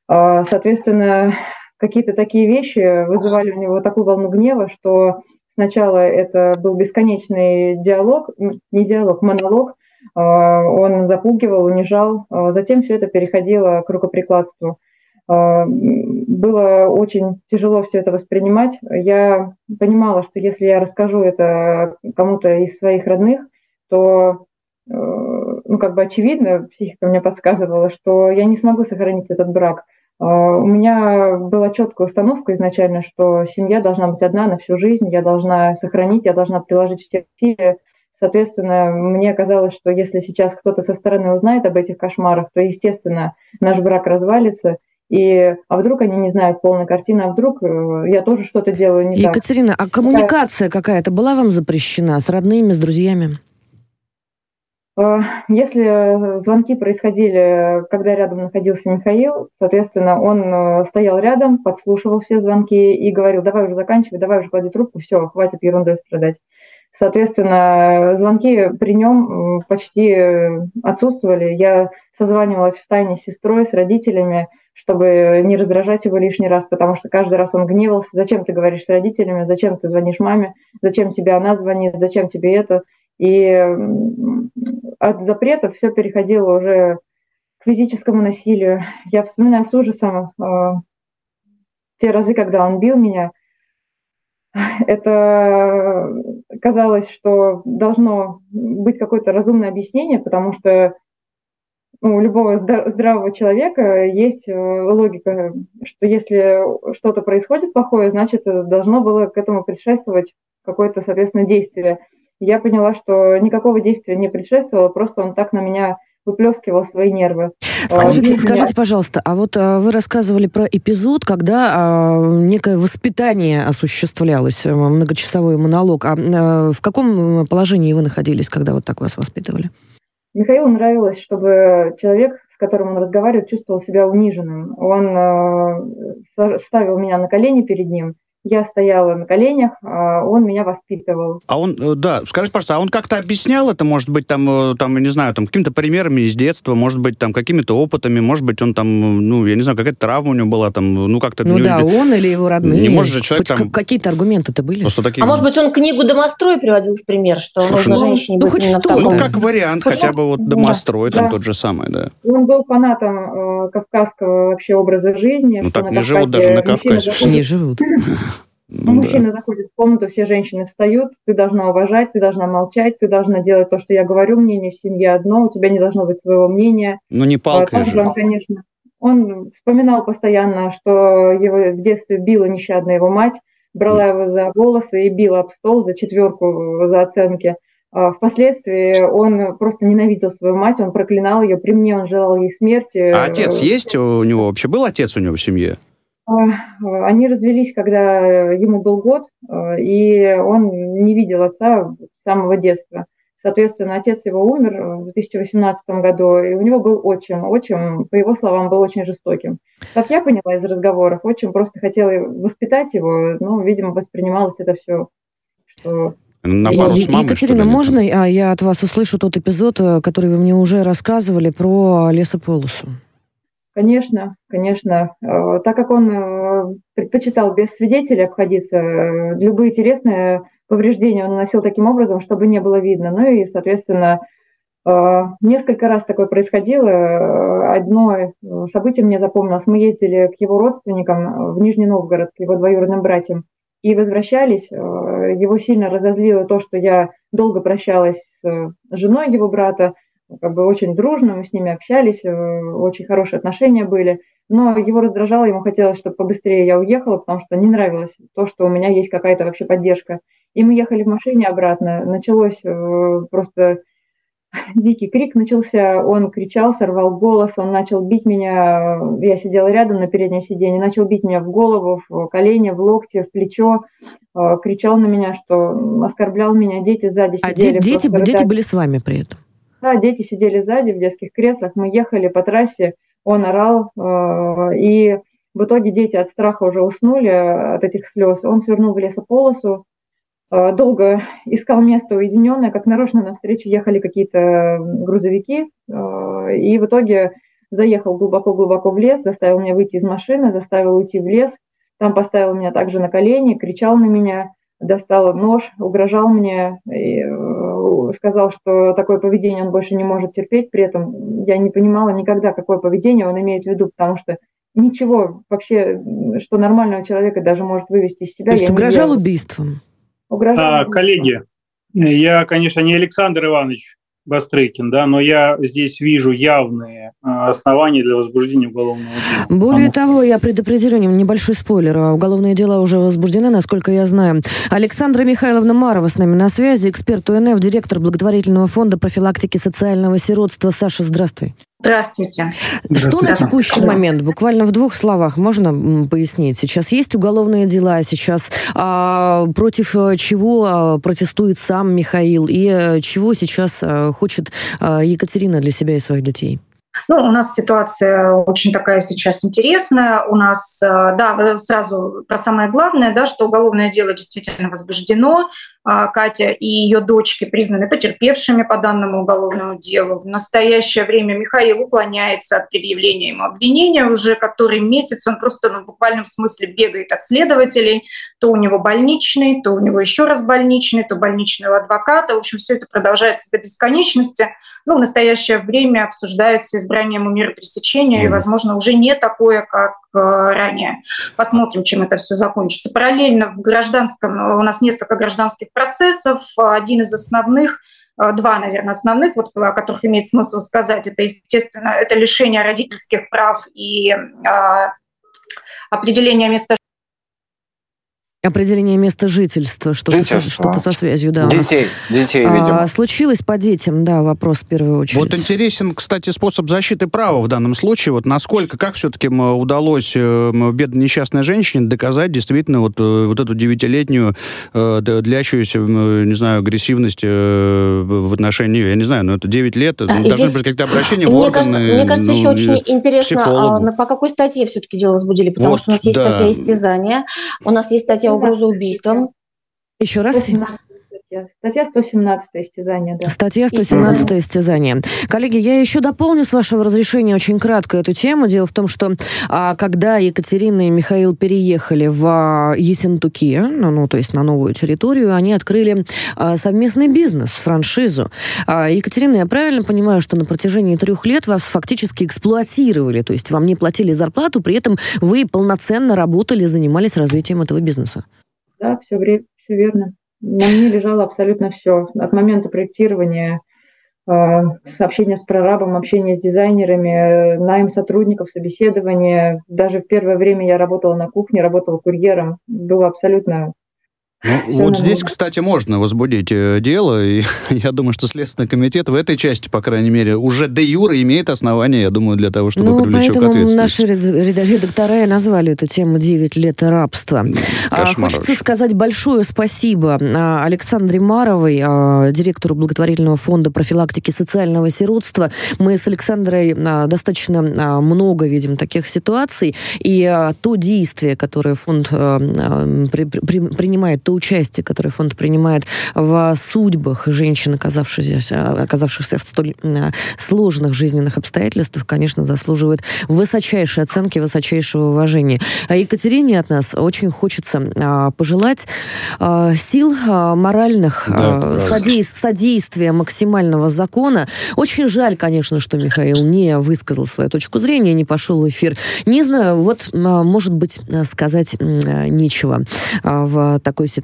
Speaker 11: А, соответственно, какие-то такие вещи вызывали у него такую волну гнева, что сначала это был бесконечный диалог, не диалог, монолог, а, он запугивал, унижал, а затем все это переходило к рукоприкладству. Было очень тяжело все это воспринимать. Я понимала, что если я расскажу это кому-то из своих родных, то э, ну, как бы очевидно, психика мне подсказывала, что я не смогу сохранить этот брак – а, у меня была четкая установка изначально, что семья должна быть одна на всю жизнь, я должна сохранить, я должна приложить все усилия. Соответственно, мне казалось, что если сейчас кто-то со стороны узнает об этих кошмарах, то, естественно, наш брак развалится, и а вдруг они не знают полной картины, а вдруг э, я тоже что-то делаю не
Speaker 1: Екатерина, так. Екатерина, а коммуникация какая-то была вам запрещена с родными, с друзьями?
Speaker 11: Э, если звонки происходили, когда рядом находился Михаил, соответственно, он э, стоял рядом, подслушивал все звонки и говорил, давай уже заканчивай, давай уже клади трубку, все, хватит ерундой страдать. Соответственно, звонки при нем почти отсутствовали. Я созванивалась в тайне с сестрой, с родителями, чтобы не раздражать его лишний раз, потому что каждый раз он гневался. Зачем ты говоришь с родителями? Зачем ты звонишь маме? Зачем тебе она звонит? Зачем тебе это? И от запретов все переходило уже к физическому насилию. Я вспоминаю с ужасом э, те разы, когда он бил меня. Это казалось, что должно быть какое-то разумное объяснение, потому что ну, у любого здравого человека есть э, логика, что если что-то происходит плохое, значит, должно было к этому предшествовать какое-то, соответственно, действие я поняла, что никакого действия не предшествовало, просто он так на меня выплескивал свои нервы.
Speaker 1: Скажите, а, скажите, пожалуйста, а вот а, вы рассказывали про эпизод, когда а, некое воспитание осуществлялось, многочасовой монолог. А, а в каком положении вы находились, когда вот так вас воспитывали?
Speaker 11: Михаилу нравилось, чтобы человек, с которым он разговаривает, чувствовал себя униженным. Он э, ставил меня на колени перед ним я стояла на коленях, а он меня воспитывал.
Speaker 5: А он, э, да, скажи, пожалуйста, а он как-то объяснял это, может быть, там, э, там, не знаю, там, какими-то примерами из детства, может быть, там, какими-то опытами, может быть, он там, ну, я не знаю, какая-то травма у него была, там, ну, как-то...
Speaker 1: Ну, да, он или его родные.
Speaker 5: Не может же человек
Speaker 1: Хоть
Speaker 5: там...
Speaker 1: Какие-то аргументы-то были?
Speaker 12: Просто такие... А может быть, он книгу «Домострой» приводил в пример, что Слушай, нужно ну, женщине ну, быть
Speaker 5: хоть что, Ну, как вариант, хоть хотя бы вот «Домострой», да, там,
Speaker 11: да.
Speaker 5: тот же самый, да.
Speaker 11: Он был фанатом э, кавказского вообще образа жизни.
Speaker 5: Ну, так не живут даже на Кавказе.
Speaker 1: Не живут. [laughs]
Speaker 11: Ну, мужчина да. заходит в комнату, все женщины встают, ты должна уважать, ты должна молчать, ты должна делать то, что я говорю, мнение в семье одно, у тебя не должно быть своего мнения.
Speaker 5: Ну, не палкой а, же.
Speaker 11: Он, конечно, он вспоминал постоянно, что его в детстве била нещадно его мать, брала его за волосы и била об стол за четверку за оценки. А впоследствии он просто ненавидел свою мать, он проклинал ее, при мне он желал ей смерти.
Speaker 5: А отец есть у него вообще? Был отец у него в семье?
Speaker 11: Они развелись, когда ему был год, э, и он не видел отца с самого детства. Соответственно, отец его умер в 2018 году, и у него был отчим. Отчим, по его словам, был очень жестоким. Как я поняла из разговоров, отчим просто хотел воспитать его, но, видимо, воспринималось это все, что
Speaker 1: на пару с мамой, Екатерина, можно а я от вас услышу тот эпизод, э, который вы мне уже рассказывали про лесополосу?
Speaker 11: Конечно, конечно. Э, так как он э, предпочитал без свидетелей обходиться, э, любые телесные повреждения он наносил таким образом, чтобы не было видно. Ну и, соответственно, несколько раз такое происходило. Одно событие мне запомнилось. Мы ездили к его родственникам в Нижний Новгород, к его двоюродным братьям, и возвращались. Его сильно разозлило то, что я долго прощалась с женой его брата, как бы очень дружно, мы с ними общались, э, очень хорошие отношения были. Но его раздражало, ему хотелось, чтобы побыстрее я уехала, потому что не нравилось то, что у меня есть какая-то вообще поддержка. И мы ехали в машине обратно. Началось э, просто [laughs] дикий крик начался, он кричал, сорвал голос, он начал бить меня, я сидела рядом на переднем сиденье, начал бить меня в голову, в колени, в локти, в плечо, э, кричал на меня, что оскорблял меня, дети сзади
Speaker 1: А
Speaker 11: сидели.
Speaker 1: де- дети, дети
Speaker 11: рыдали.
Speaker 1: были с вами при этом?
Speaker 11: Да, дети сидели сзади в детских креслах, мы ехали по трассе, он орал, э, и в итоге дети от страха уже уснули, э, от этих слез. Он свернул в лесополосу, э, долго искал место уединенное, как нарочно навстречу ехали какие-то грузовики, и в итоге заехал глубоко-глубоко в лес, заставил меня выйти из машины, заставил уйти в лес, там поставил меня также на колени, кричал на меня, достал нож, угрожал мне, и, э, сказал, что такое поведение он больше не может терпеть. При этом я не понимала никогда, какое поведение он имеет в виду, потому что ничего вообще, что нормального человека даже может вывести из себя.
Speaker 1: То есть
Speaker 11: я не
Speaker 1: угрожал убийством?
Speaker 11: Угрожал
Speaker 3: А,
Speaker 11: убийством.
Speaker 3: коллеги, я, конечно, не Александр Иванович Бастрыкин, да, но я здесь вижу явные а, основания для возбуждения уголовного дела.
Speaker 1: Более того, я предупредила небольшой спойлер. Уголовные дела уже возбуждены, насколько я знаю. Александра Михайловна Марова с нами на связи, эксперт УНФ, директор благотворительного фонда профилактики социального сиротства. Саша, здравствуй.
Speaker 13: Здравствуйте.
Speaker 1: Что на текущий момент, буквально в двух словах, можно пояснить? Сейчас есть уголовные дела, сейчас а, против э, чего а, протестует сам Михаил и э, чего сейчас а, хочет а, Екатерина для себя и своих детей?
Speaker 13: Ну, у нас ситуация очень такая сейчас интересная. У нас, э, да, сразу про самое главное, да, что уголовное дело действительно возбуждено. А, Катя и ее дочки признаны потерпевшими по данному уголовному делу. В настоящее время Михаил уклоняется от предъявления ему обвинения. Уже который месяц он просто ну, в буквальном смысле бегает от следователей. То у него больничный, то у него еще раз больничный, то больничный у адвоката. В общем, все это продолжается до бесконечности. Ну, в настоящее время обсуждается избрание ему меры пресечения, и, возможно, уже не такое, как ранее. Посмотрим, чем это все закончится. Параллельно в гражданском, у нас несколько гражданских процессов. Один из основных э, два, наверное, основных, вот, о которых имеет смысл сказать, это, естественно, это лишение родительских прав и э, определение места
Speaker 1: Определение места жительства, что-то со, что-то со связью, да.
Speaker 2: Детей, детей,
Speaker 1: А,
Speaker 2: видимо.
Speaker 1: случилось по детям, да, вопрос в первую очередь.
Speaker 5: Вот интересен, кстати, способ защиты права в данном случае. Вот насколько, как все-таки удалось э, бедной несчастной женщине доказать действительно вот, э, вот эту девятилетнюю э, длящуюся, не знаю, агрессивность э, в отношении, я не знаю, но это 9 лет,
Speaker 12: Да,
Speaker 5: ну, должны
Speaker 12: здесь-
Speaker 5: быть какие-то обращения в
Speaker 12: Мне
Speaker 5: органы.
Speaker 12: кажется, мне кажется
Speaker 5: ну,
Speaker 12: еще очень интересно, а, по какой статье все-таки дело возбудили, потому
Speaker 5: Вот,
Speaker 12: что у нас есть
Speaker 5: да.
Speaker 12: статья истязания, у нас есть статья угрозы убийством.
Speaker 1: Еще раз.
Speaker 11: 117 статья. Статья 117 истязание, да.
Speaker 1: Статья 117 истязание. Коллеги, я еще дополню с вашего разрешения очень кратко эту тему. Дело в том, что а, когда Екатерина и Михаил переехали в а, Ессентуки, ну, ну, то есть на новую территорию, они открыли а, совместный бизнес, франшизу. Екатерина, я правильно понимаю, что на протяжении трех лет вас фактически эксплуатировали, то есть вам не платили зарплату, при этом вы полноценно работали, занимались развитием этого бизнеса?
Speaker 11: Да, все, вре- все верно. На мне лежало абсолютно все. От момента проектирования, э, общения с прорабом, общения с дизайнерами, э, найм сотрудников, собеседование. Даже в первое время я работала на кухне, работала курьером. Было абсолютно...
Speaker 5: Ну, [laughs] вот
Speaker 11: на
Speaker 5: здесь, кстати, можно возбудить э, дело, и [laughs] я думаю, что Следственный комитет в этой части, по крайней мере, уже де юра имеет основания, я думаю, для того, чтобы
Speaker 1: ну,
Speaker 5: привлечь к ответственности.
Speaker 1: наши ред- ред- редактора и назвали эту тему «9 лет рабства». А,
Speaker 5: кошмар
Speaker 1: Хочется
Speaker 5: вообще.
Speaker 1: сказать большое спасибо а, Александре Маровой, а, директору благотворительного фонда профилактики социального сиротства. Мы с Александрой достаточно много видим таких ситуаций, и то действие, которое фонд при- при- принимает, то участие, которое фонд принимает в судьбах женщин, оказавшихся, оказавшихся в столь сложных жизненных обстоятельствах, конечно, заслуживает высочайшей оценки, высочайшего уважения. А Екатерине от нас очень хочется а, пожелать а, сил а, моральных,
Speaker 5: Да,
Speaker 1: а,
Speaker 5: правда.
Speaker 1: содей- содействия максимального закона. Очень жаль, конечно, что Михаил не высказал свою точку зрения, не пошел в эфир. Не знаю, вот, может быть, сказать нечего в такой ситуации.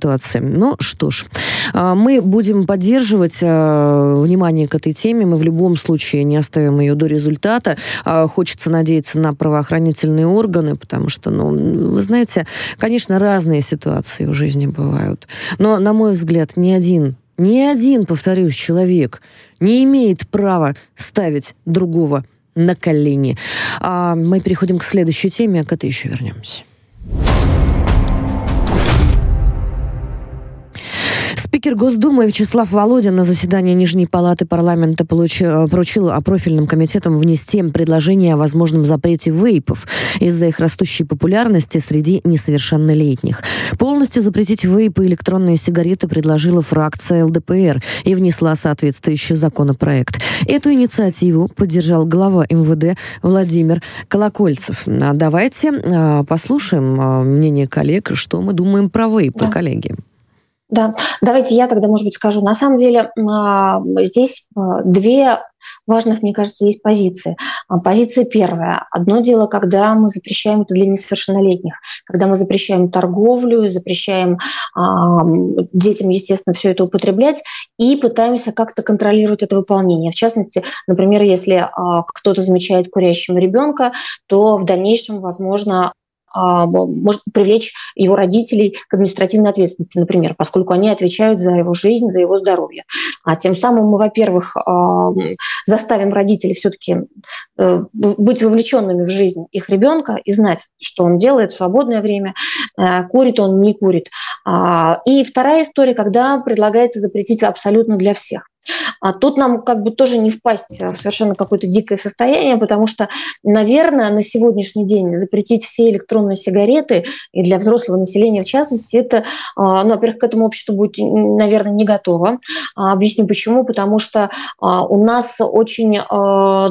Speaker 1: Ну, что ж, а, мы будем поддерживать а, внимание к этой теме. Мы в любом случае не оставим ее до результата. А, Хочется надеяться на правоохранительные органы, потому что, ну, вы знаете, конечно, разные ситуации в жизни бывают. Но, на мой взгляд, ни один Ни один, повторюсь, человек не имеет права ставить другого на колени. А мы переходим к следующей теме, а к этой еще вернемся. Спикер Госдумы Вячеслав Володин на заседании Нижней Палаты парламента получил, поручил профильным комитетам внести предложение о возможном запрете вейпов из-за их растущей популярности среди несовершеннолетних. Полностью запретить вейпы и электронные сигареты предложила фракция ЛДПР и внесла соответствующий законопроект. Эту инициативу поддержал глава МВД Владимир Колокольцев. А давайте а, послушаем а, мнение коллег, что мы думаем про вейпы, да. коллеги.
Speaker 12: Да, давайте я тогда, может быть, скажу. На самом деле а, здесь а, две важных, мне кажется, есть позиции. А, позиция первая. Одно дело, когда мы запрещаем это для несовершеннолетних, когда мы запрещаем торговлю, запрещаем детям, естественно, все это употреблять и пытаемся как-то контролировать это выполнение. В частности, например, если кто-то замечает курящего ребенка, то в дальнейшем, возможно, а, может привлечь его родителей к административной ответственности, например, поскольку они отвечают за его жизнь, за его здоровье. А тем самым мы, во-первых, а, заставим родителей все-таки э, быть вовлеченными в жизнь их ребенка и знать, что он делает в свободное время, э, курит он, не курит. А, и вторая история, когда предлагается запретить абсолютно для всех. А тут нам как бы тоже не впасть в совершенно какое-то дикое состояние, потому что, наверное, на сегодняшний день запретить все электронные сигареты и для взрослого населения в частности, это, а, ну, во-первых, к этому обществу будет, наверное, не готово. А, объясню почему. Потому что а, у нас очень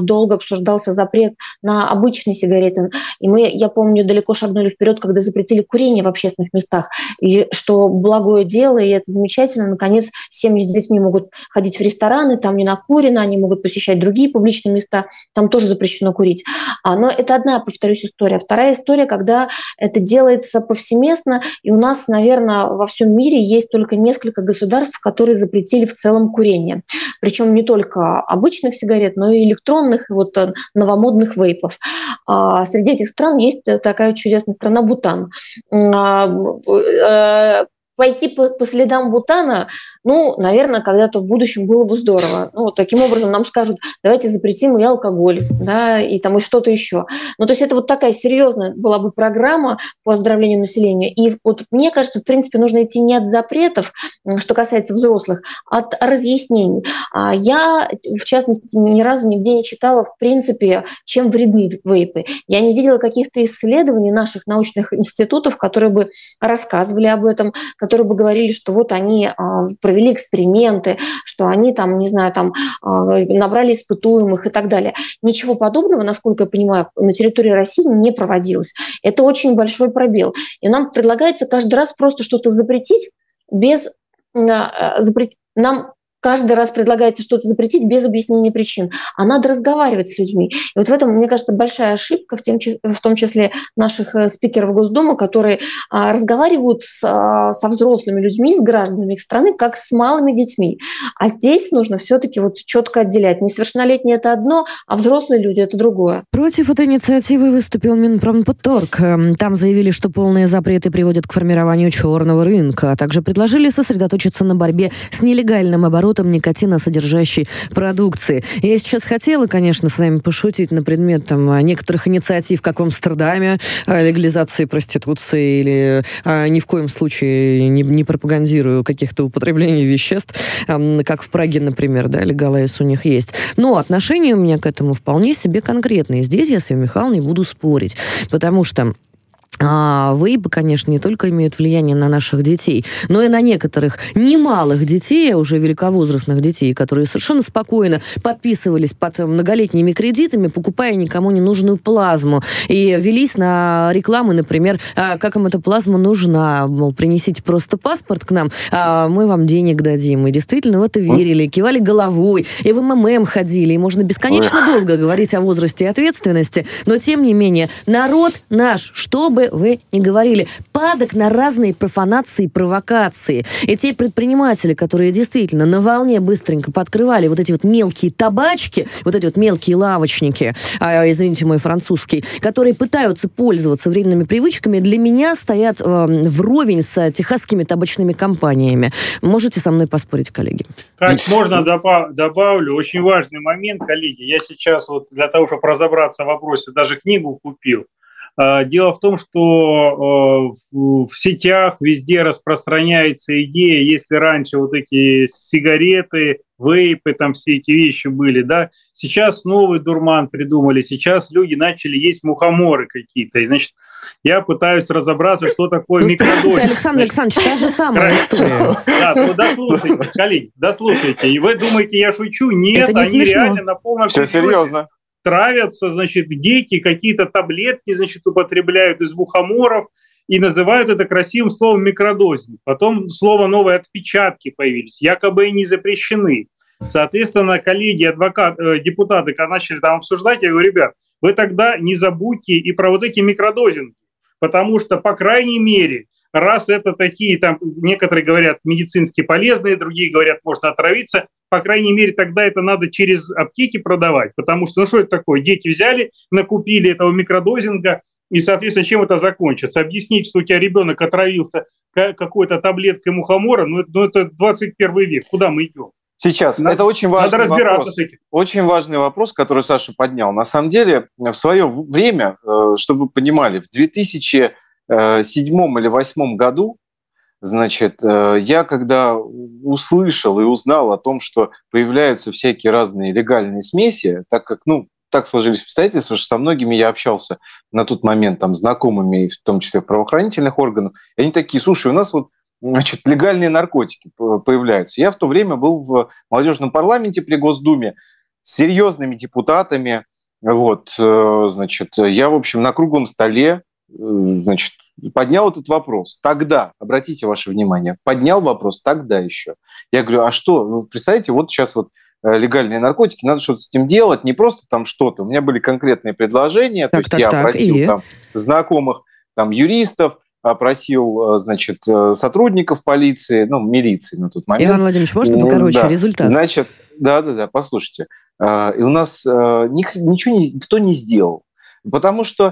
Speaker 12: долго обсуждался запрет на обычные сигареты. И мы, я помню, далеко шагнули вперед, когда запретили курение в общественных местах. И что благое дело, и это замечательно. Наконец, семьи с детьми могут ходить в рестораны, там не накурено, они могут посещать другие публичные места, там тоже запрещено курить. А, но это одна, повторюсь, история. Вторая история, когда это делается повсеместно, и у нас, наверное, во всем мире есть только несколько государств, которые запретили в целом курение. Причем не только обычных сигарет, но и электронных, вот э, новомодных вейпов. А, среди этих стран есть такая чудесная страна Бутан а, э, пойти по, по следам Бутана, ну, наверное, когда-то в будущем было бы здорово. Ну, таким образом нам скажут, давайте запретим и алкоголь, да, и там и что-то еще. Ну, то есть это вот такая серьезная была бы программа по оздоровлению населения. И вот мне кажется, в принципе, нужно идти не от запретов, что касается взрослых, а от разъяснений. А я, в частности, ни разу нигде не читала, в принципе, чем вредны вейпы. Я не видела каких-то исследований наших научных институтов, которые бы рассказывали об этом, которые бы говорили, что вот они а, провели эксперименты, что они там, не знаю, там а, набрали испытуемых и так далее. Ничего подобного, насколько я понимаю, на территории России не проводилось. Это очень большой пробел. И нам предлагается каждый раз просто что-то запретить без а, запретить нам каждый раз предлагается что-то запретить без объяснения причин. А надо разговаривать с людьми. И вот в этом, мне кажется, большая ошибка, в, тем, в том числе наших э, спикеров Госдумы, которые а, разговаривают с, а, со взрослыми людьми, с гражданами их страны, как с малыми детьми. А здесь нужно все-таки вот четко отделять. Несовершеннолетние – это одно, а взрослые люди – это другое.
Speaker 1: Против этой инициативы выступил Минпромторг. Эм, там заявили, что полные запреты приводят к формированию черного рынка, а также предложили сосредоточиться на борьбе с нелегальным оборотом оборотом никотиносодержащей продукции. Я сейчас хотела, конечно, с вами пошутить на предмет там, некоторых инициатив, как в Амстердаме, легализации проституции или а, ни в коем случае не, не пропагандирую каких-то употреблений веществ, а, как в Праге, например, да, легалайз у них есть. Но отношение у меня к этому вполне себе конкретное. Здесь я с не буду спорить, потому что а, вейпы, конечно, не только имеют влияние на наших детей, но и на некоторых немалых детей, а уже великовозрастных детей, которые совершенно спокойно подписывались под многолетними кредитами, покупая никому не нужную плазму. И велись на рекламы, например, а, как им эта плазма нужна. Мол, принесите просто паспорт к нам, а мы вам денег дадим. И действительно в это верили, кивали головой, и в МММ ходили. И можно бесконечно долго говорить о возрасте и ответственности, но тем не менее народ наш, чтобы вы не говорили. Падок на разные профанации и провокации. И те предприниматели, которые действительно на волне быстренько подкрывали вот эти вот мелкие табачки, вот эти вот мелкие лавочники, а, извините мой французский, которые пытаются пользоваться временными привычками, для меня стоят э, вровень с техасскими табачными компаниями. Можете со мной поспорить, коллеги?
Speaker 3: Как можно добавлю? Очень важный момент, коллеги. Я сейчас вот для того, чтобы разобраться в вопросе, даже книгу купил. А, дело в том, что э, в сетях везде распространяется идея, если раньше вот эти сигареты, вейпы, там все эти вещи были, да, сейчас новый дурман придумали, сейчас люди начали есть мухоморы какие-то, и, значит, я пытаюсь разобраться, что такое ну, микродозинг.
Speaker 1: Александр Александрович, та же самая история.
Speaker 3: Да, ну дослушайте, коллеги, дослушайте, и вы думаете, я шучу? Нет, они реально на полном
Speaker 2: Все серьезно
Speaker 3: травятся, значит, гейки, какие-то таблетки, значит, употребляют из мухоморов и называют это красивым словом микродозинг. Потом слово новое отпечатки появились, якобы и не запрещены. Соответственно, коллеги, адвокаты, э, депутаты, когда начали там обсуждать, я говорю, ребят, вы тогда не забудьте и про вот эти микродозинги, потому что, по крайней мере, раз это такие, там, некоторые говорят, медицински полезные, другие говорят, можно отравиться, по крайней мере, тогда это надо через аптеки продавать, потому что, ну что это такое, дети взяли, накупили этого микродозинга, и, соответственно, чем это закончится? Объяснить, что у тебя ребенок отравился какой-то таблеткой мухомора, ну, ну это 21 век, куда мы идем?
Speaker 2: Сейчас. Надо, это очень важный надо разбираться вопрос. С этим. Очень важный вопрос, который Саша поднял. На самом деле, в свое время, э, чтобы вы понимали, в 2007 э, или 2008 году Значит, э, я когда услышал и узнал о том, что появляются всякие разные легальные смеси, так как, ну, так сложились обстоятельства, что со многими я общался на тот момент там знакомыми, в том числе в правоохранительных органах, и они такие, слушай, у нас вот значит, легальные наркотики появляются. Я в то время был в молодежном парламенте при Госдуме с серьезными депутатами, вот, э, значит, я, в общем, на круглом столе, значит, поднял этот вопрос. Тогда, обратите ваше внимание, поднял вопрос тогда еще. Я говорю, а что, ну, представляете, вот сейчас вот э, легальные наркотики, надо что-то с этим делать, не просто там что-то. У меня были конкретные предложения, так, то есть так, я так, просил и... там знакомых там юристов, опросил, э, значит, э, сотрудников полиции, ну, милиции на тот момент.
Speaker 1: Иван Владимирович, можно покороче да. результат?
Speaker 2: Значит, да-да-да, послушайте. И у нас ничего никто не сделал. Потому что э,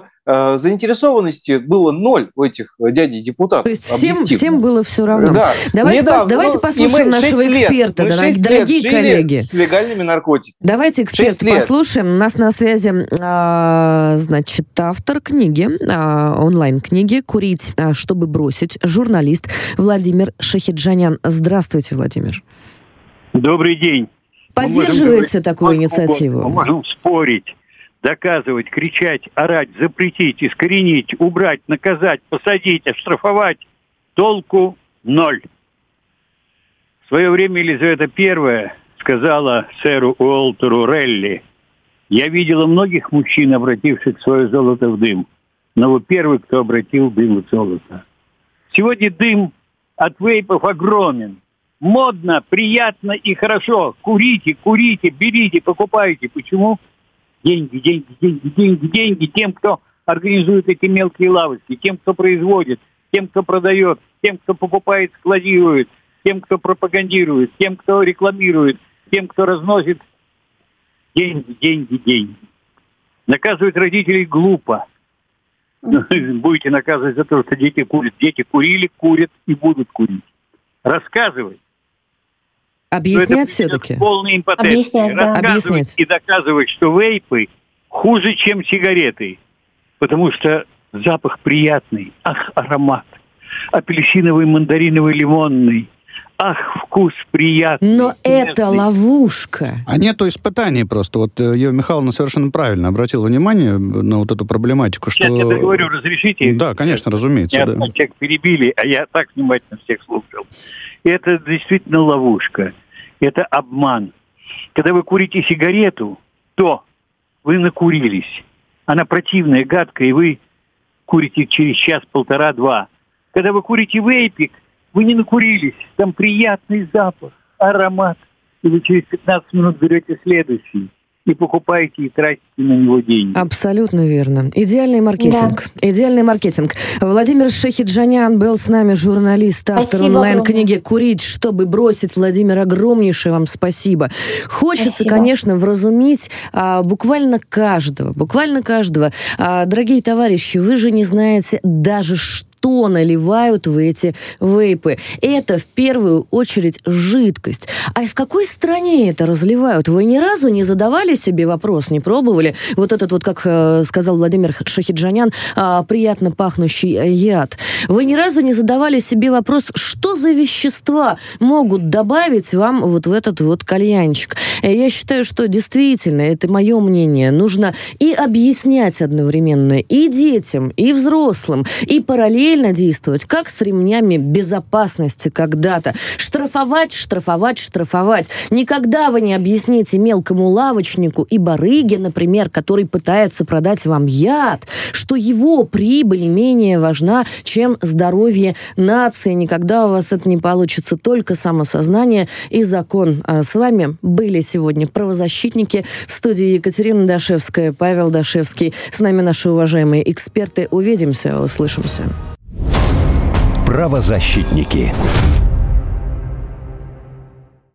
Speaker 2: заинтересованности было ноль у этих дядей депутатов.
Speaker 1: То есть всем, всем было все равно. Да. Давайте, Недавно, по, давайте ну, послушаем нашего эксперта, лет, дорогие, дорогие коллеги.
Speaker 2: С легальными наркотиками.
Speaker 1: Давайте эксперта послушаем. У нас на связи, э, значит, автор книги, э, онлайн-книги «Курить, чтобы бросить», журналист Владимир Шахиджанян. Здравствуйте, Владимир.
Speaker 14: Добрый день.
Speaker 1: Поддерживаете такую инициативу?
Speaker 14: Мы можем спорить доказывать, кричать, орать, запретить, искоренить, убрать, наказать, посадить, оштрафовать, толку ноль. В свое время Елизавета I сказала сэру Уолтеру Релли, «Я видела многих мужчин, обративших свое золото в дым, но вы первый, кто обратил дым в золото». Сегодня дым от вейпов огромен. Модно, приятно и хорошо. Курите, курите, берите, покупайте. Почему? Деньги, деньги, деньги, деньги, деньги тем, кто организует эти мелкие лавочки, тем, кто производит, тем, кто продает, тем, кто покупает, складирует, тем, кто пропагандирует, тем, кто рекламирует, тем, кто разносит деньги, деньги, деньги. Наказывать родителей глупо. [laughs] Будете наказывать за то, что дети курят. Дети курили, курят и будут курить. Рассказывать
Speaker 1: Объяснять все-таки?
Speaker 14: Полной импотенции. Объяснять, да. Объяснять. и доказывать, что вейпы хуже, чем сигареты. Потому что запах приятный. Ах, аромат. Апельсиновый, мандариновый, лимонный. Ах, вкус приятный.
Speaker 1: Но это ловушка.
Speaker 5: А нету испытаний просто. Вот э, Ева Михайловна совершенно правильно обратила внимание на вот эту проблематику, что...
Speaker 14: Я это говорю, разрешите?
Speaker 5: Да, конечно, разумеется.
Speaker 14: Меня
Speaker 5: да.
Speaker 14: человек перебили, а я так внимательно всех слушал. Это действительно ловушка. Это обман. Когда вы курите сигарету, то вы накурились. Она противная, гадкая, и вы курите через час, полтора, два. Когда вы курите вейпик, вы не накурились, там приятный запах, аромат, и вы через 15 минут берете следующий. и покупаете и тратите на него деньги.
Speaker 1: Абсолютно верно. Идеальный маркетинг. Да. Идеальный маркетинг. Владимир Шахиджанян был с нами, журналист, автор онлайн-книги «Курить, чтобы бросить». Владимир, огромнейшее вам спасибо. Хочется, спасибо. конечно, вразумить а, буквально каждого, буквально каждого. А, дорогие товарищи, вы же не знаете даже, что что наливают в эти вейпы. Это в первую очередь жидкость. А в какой стране это разливают? Вы ни разу не задавали себе вопрос, не пробовали? Вот этот вот, как э, сказал Владимир Шахиджанян, э, приятно пахнущий яд. Вы ни разу не задавали себе вопрос, что за вещества могут добавить вам вот в этот вот кальянчик? Э, я считаю, что действительно, это мое мнение, нужно и объяснять одновременно и детям, и взрослым, и параллельно параллельно действовать, как с ремнями безопасности когда-то. Штрафовать, штрафовать, штрафовать. Никогда вы не объясните мелкому лавочнику и барыге, например, который пытается продать вам яд, что его прибыль менее важна, чем здоровье нации. Никогда у вас это не получится, только самосознание и закон. А с вами были сегодня правозащитники в студии Екатерина Дашевская, Павел Дашевский. С нами наши уважаемые эксперты. Увидимся, услышимся.
Speaker 6: Правозащитники.